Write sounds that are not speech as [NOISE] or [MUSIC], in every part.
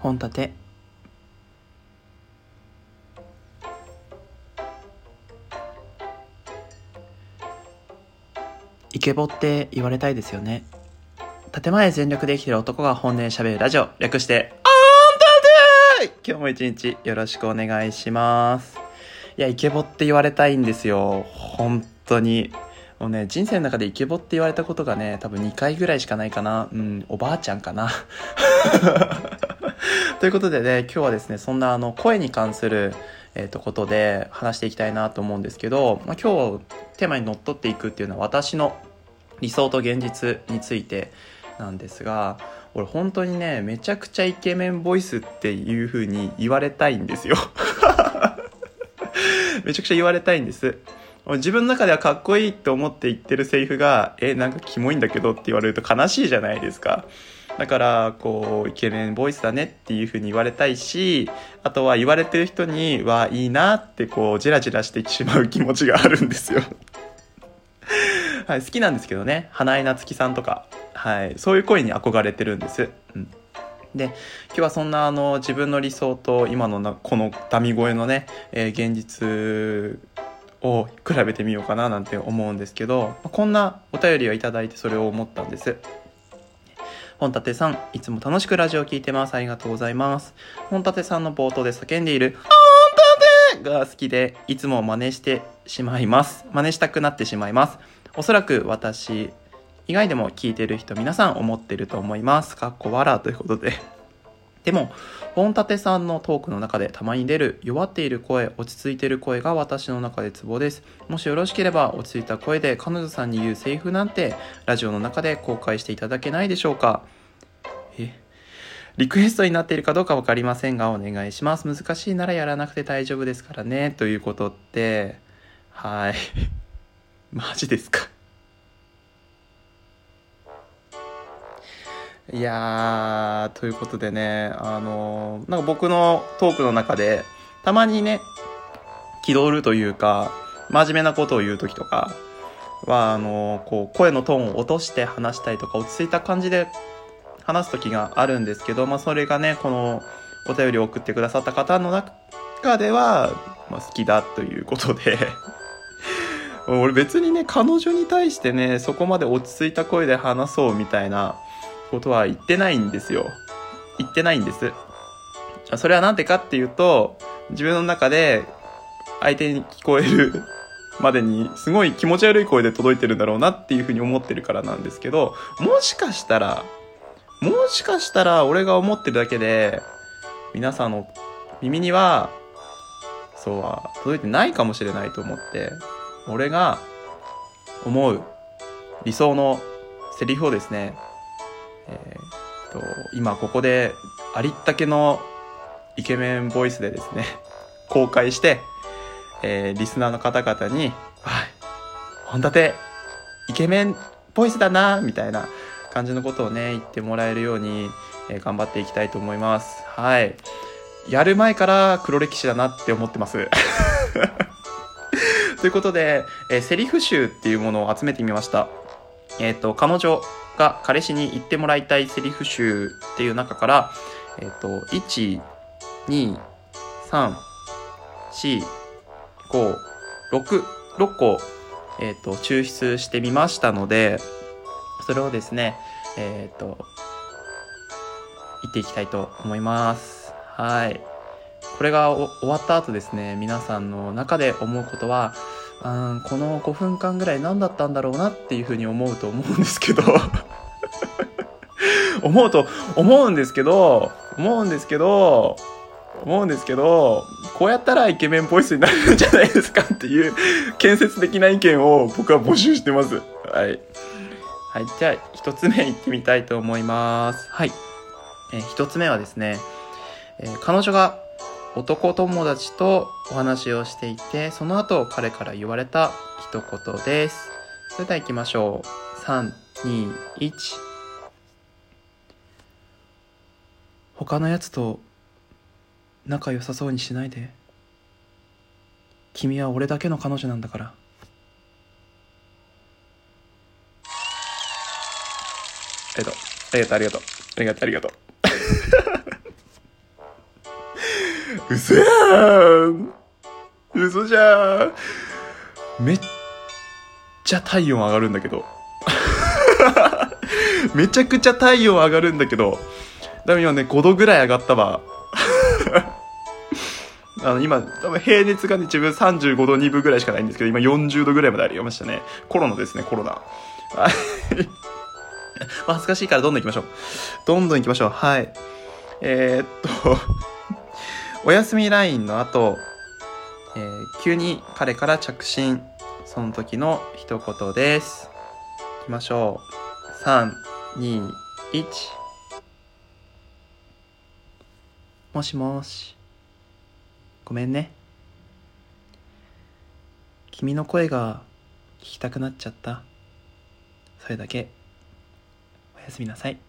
本立て。イケボって言われたいですよね。建前全力で生きてる男が本音で喋るラジオ。略してあんたで今日も一日よろしくお願いします。いやイケボって言われたいんですよ。本当に。もうね人生の中でイケボって言われたことがね多分2回ぐらいしかないかな。うんおばあちゃんかな。ということでね今日はですねそんなあの声に関するえー、とことで話していきたいなと思うんですけど、まあ、今日テーマにのっとっていくっていうのは私の理想と現実についてなんですが俺本当にねめちゃくちゃイケメンボイスっていう風に言われたいんですよ。[LAUGHS] めちゃくちゃ言われたいんです。自分の中ではかっこいいって思って言ってるセリフがえなんかキモいんだけどって言われると悲しいじゃないですか。だからこうイケメンボイスだねっていう風に言われたいしあとは言われてる人にはいいなってこうジラジラしてしまう気持ちがあるんですよ。[LAUGHS] はい、好きなんですけどね。花江夏樹さんとか、はい、そういう声に憧れてるんです、うん、で今日はそんなあの自分の理想と今のなこのダミ声のね、えー、現実を比べてみようかななんて思うんですけどこんなお便りをいただいてそれを思ったんです。本立さん、いつも楽しくラジオを聴いてます。ありがとうございます。本立さんの冒頭で叫んでいる、本立が好きで、いつも真似してしまいます。真似したくなってしまいます。おそらく私以外でも聞いてる人皆さん思ってると思います。かっこわらということで。でも、本立さんのトークの中でたまに出る弱っている声、落ち着いている声が私の中でツボです。もしよろしければ落ち着いた声で彼女さんに言うセリフなんてラジオの中で公開していただけないでしょうかえ？リクエストになっているかどうか分かりませんがお願いします。難しいならやらなくて大丈夫ですからね。ということって、はい。[LAUGHS] マジですか？いやー、ということでね、あのー、なんか僕のトークの中で、たまにね、気取るというか、真面目なことを言う時とかは、あのー、こう、声のトーンを落として話したりとか、落ち着いた感じで話す時があるんですけど、まあ、それがね、この、お便りを送ってくださった方の中では、まあ、好きだということで [LAUGHS] 俺別にね、彼女に対してね、そこまで落ち着いた声で話そうみたいな、ことは言ってないんですよ。言ってないんです。それはなんでかっていうと、自分の中で相手に聞こえるまでにすごい気持ち悪い声で届いてるんだろうなっていうふうに思ってるからなんですけど、もしかしたら、もしかしたら俺が思ってるだけで、皆さんの耳には、そうは届いてないかもしれないと思って、俺が思う理想のセリフをですね、えー、と今ここでありったけのイケメンボイスでですね [LAUGHS] 公開して、えー、リスナーの方々に「はい本立イケメンボイスだな」みたいな感じのことをね言ってもらえるように、えー、頑張っていきたいと思います。はい。やる前から黒歴史だなって思ってます。[LAUGHS] ということで、えー、セリフ集っていうものを集めてみました。えっ、ー、と彼女が彼氏に言ってもらいたいセリフ集っていう中から、えっ、ー、と、1、2、3、4、5、6、6個、えっ、ー、と、抽出してみましたので、それをですね、えっ、ー、と、言っていきたいと思います。はい。これが終わった後ですね、皆さんの中で思うことは、うんこの5分間ぐらい何だったんだろうなっていうふうに思うと思うんですけど。[LAUGHS] 思うと思うんですけど思うんですけど思うんですけどこうやったらイケメンボイスになるんじゃないですかっていう建設的な意見を僕は募集してます。はい、はい、じゃあ1つ目いってみたいと思います。はい、えー、1つ目はですね、えー、彼女が男友達とお話をしていて、その後彼から言われた一言です。それでは行きましょう。3、2、1。他のやつと仲良さそうにしないで。君は俺だけの彼女なんだから。ありがとう。ありがとう、ありがとう。ありがとう、ありがとう。嘘やん嘘じゃんめっちゃ体温上がるんだけど。[LAUGHS] めちゃくちゃ体温上がるんだけど、多分今ね、5度ぐらい上がったわ。[LAUGHS] あの、今、多分平熱がね、自分35度2分ぐらいしかないんですけど、今40度ぐらいまでありましたね。コロナですね、コロナ。[LAUGHS] はい。恥ずかしいからどんどん行きましょう。どんどん行きましょう。はい。えー、っと、お休みラインの後、えー、急に彼から着信。その時の一言です。行きましょう。3、2、1。もしもし。ごめんね。君の声が聞きたくなっちゃった。それだけ。おやすみなさい。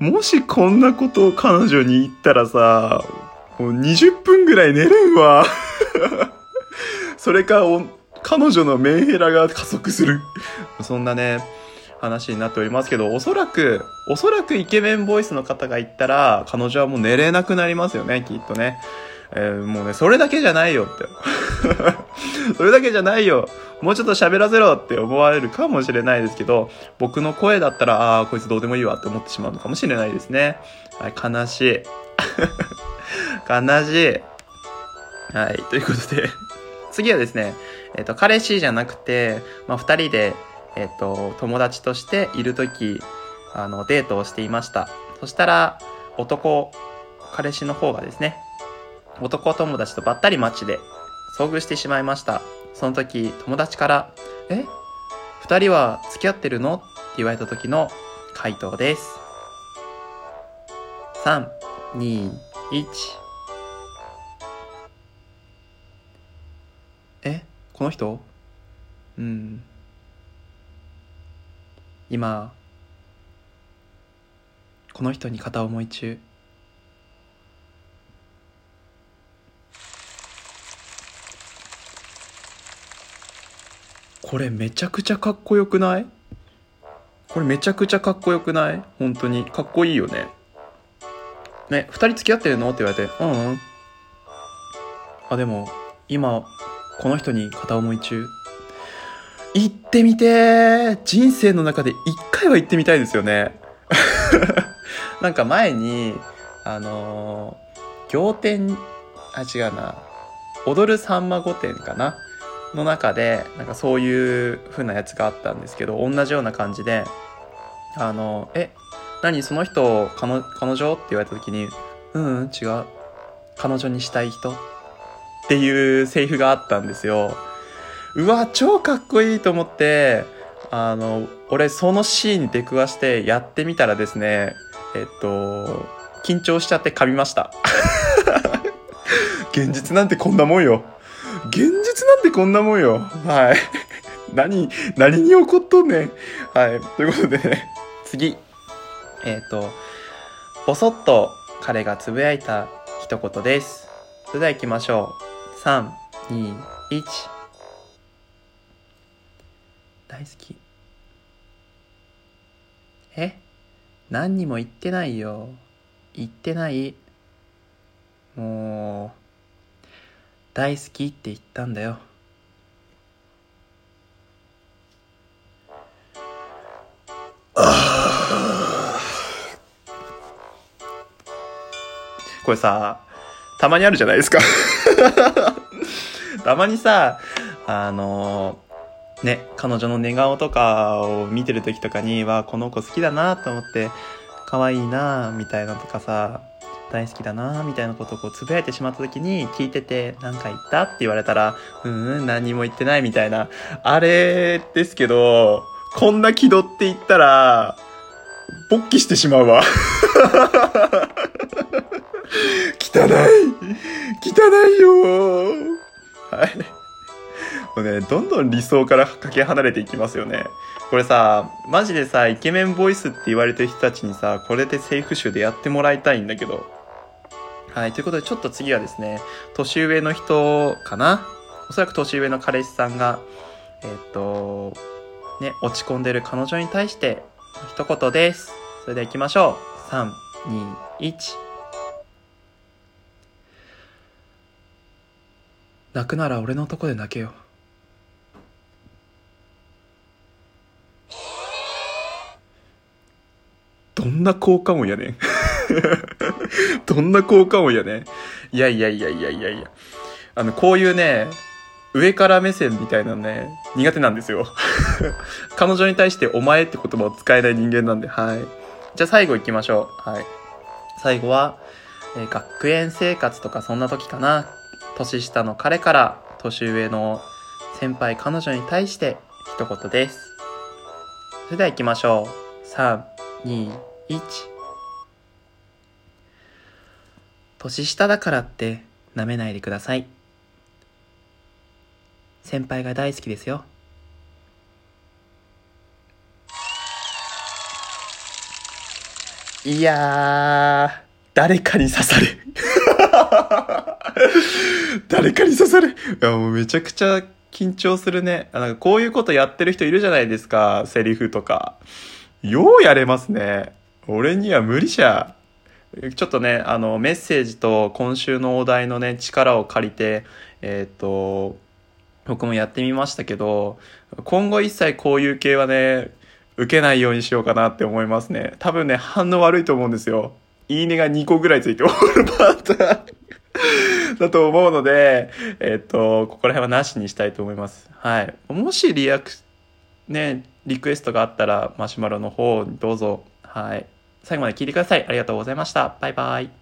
もしこんなことを彼女に言ったらさ、もう20分ぐらい寝れんわ。それか、彼女のメンヘラが加速する。そんなね、話になっておりますけど、おそらく、おそらくイケメンボイスの方が言ったら、彼女はもう寝れなくなりますよね、きっとね。えー、もうね、それだけじゃないよって。[LAUGHS] それだけじゃないよ。もうちょっと喋らせろって思われるかもしれないですけど、僕の声だったら、ああ、こいつどうでもいいわって思ってしまうのかもしれないですね。はい、悲しい。[LAUGHS] 悲しい。はい、ということで [LAUGHS] 次はですね、えっ、ー、と、彼氏じゃなくて、まあ、二人で、えっ、ー、と、友達としているとき、あの、デートをしていました。そしたら、男、彼氏の方がですね、男友達とばったり街で遭遇してしまいました。その時、友達から、え？二人は付き合ってるの？って言われた時の回答です。3、2、1。え？この人？うん。今、この人に片思い中。これめちゃくちゃかっこよくない？これめちゃくちゃかっこよくない？本当に。かっこいいよね。ね、二人付き合ってるの？って言われて、うんうん。あ、でも、今、この人に片思い中。行ってみて人生の中で一回は行ってみたいですよね。[LAUGHS] なんか前に、あのー、仰天、あ、違うな。踊るさんま御殿かな？の中で、なんかそういう風なやつがあったんですけど、同じような感じで、あの、え、何その人、彼彼女って言われた時に、うん、うん、違う。彼女にしたい人？っていうセリフがあったんですよ。うわ、超かっこいいと思って、あの、俺そのシーンに出くわしてやってみたらですね、えっと、緊張しちゃって噛みました。[LAUGHS] 現実なんてこんなもんよ。現実なんてこんなもんよ。はい。[LAUGHS] 何、何に怒っとんねん。はい。ということでね、[LAUGHS] 次。えっ、ー、と、ぼそっと彼がつぶやいた一言です。それでは行きましょう。3、2、1。大好き。え？何にも言ってないよ。言ってない？もう、大好きって言ったんだよ。これさたまにあるじゃないですか。[LAUGHS] たまにさあのね彼女の寝顔とかを見てる時とかにはこの子好きだなと思って可愛いなみたいなとかさ大好きだなみたいなことをこうつぶやいてしまった時に聞いてて何か言ったって言われたらうん何も言ってないみたいな。あれですけどこんな気取って言ったら勃起してしまうわ。[LAUGHS] 汚い。汚いよ。はい。もうねどんどん理想からかけ離れていきますよね。これさ、マジでさ、イケメンボイスって言われてる人たちにさ、これでセーフ集でやってもらいたいんだけど。はい、ということでちょっと次はですね、年上の人かな？おそらく年上の彼氏さんが、えっ、と、ね、落ち込んでる彼女に対して一言です。それでは行きましょう。3、2、1。泣くなら俺のとこで泣けよ。どんな効果音やねん。[LAUGHS] どんな効果音やね。いやいやいやいやいやいや。あの、こういうね、上から目線みたいなね、苦手なんですよ。[LAUGHS] 彼女に対してお前って言葉を使えない人間なんで、はい。じゃあ最後行きましょう。はい。最後は、えー学園生活とかそんな時かな。年下の彼から年上の先輩彼女に対して一言です。それでは行きましょう。3、2、1。年下だからって舐めないでください。先輩が大好きですよ。いやー、誰かに刺され。[LAUGHS] 誰かに刺され。いや、もうめちゃくちゃ緊張するね。なんかこういうことやってる人いるじゃないですか、セリフとか。ようやれますね。俺には無理じゃ。ちょっとね、あの、メッセージと今週のお題のね、力を借りて、えっ、と、僕もやってみましたけど、今後一切こういう系はね、受けないようにしようかなって思いますね。多分ね、反応悪いと思うんですよ。いいねが2個ぐらいついて終わるパターン [LAUGHS] だと思うので、えっ、と、ここら辺はなしにしたいと思います。はい。もしリアク、ね、リクエストがあったら、マシュマロの方にどうぞ。はい。最後まで聞いてください。ありがとうございました。バイバイ。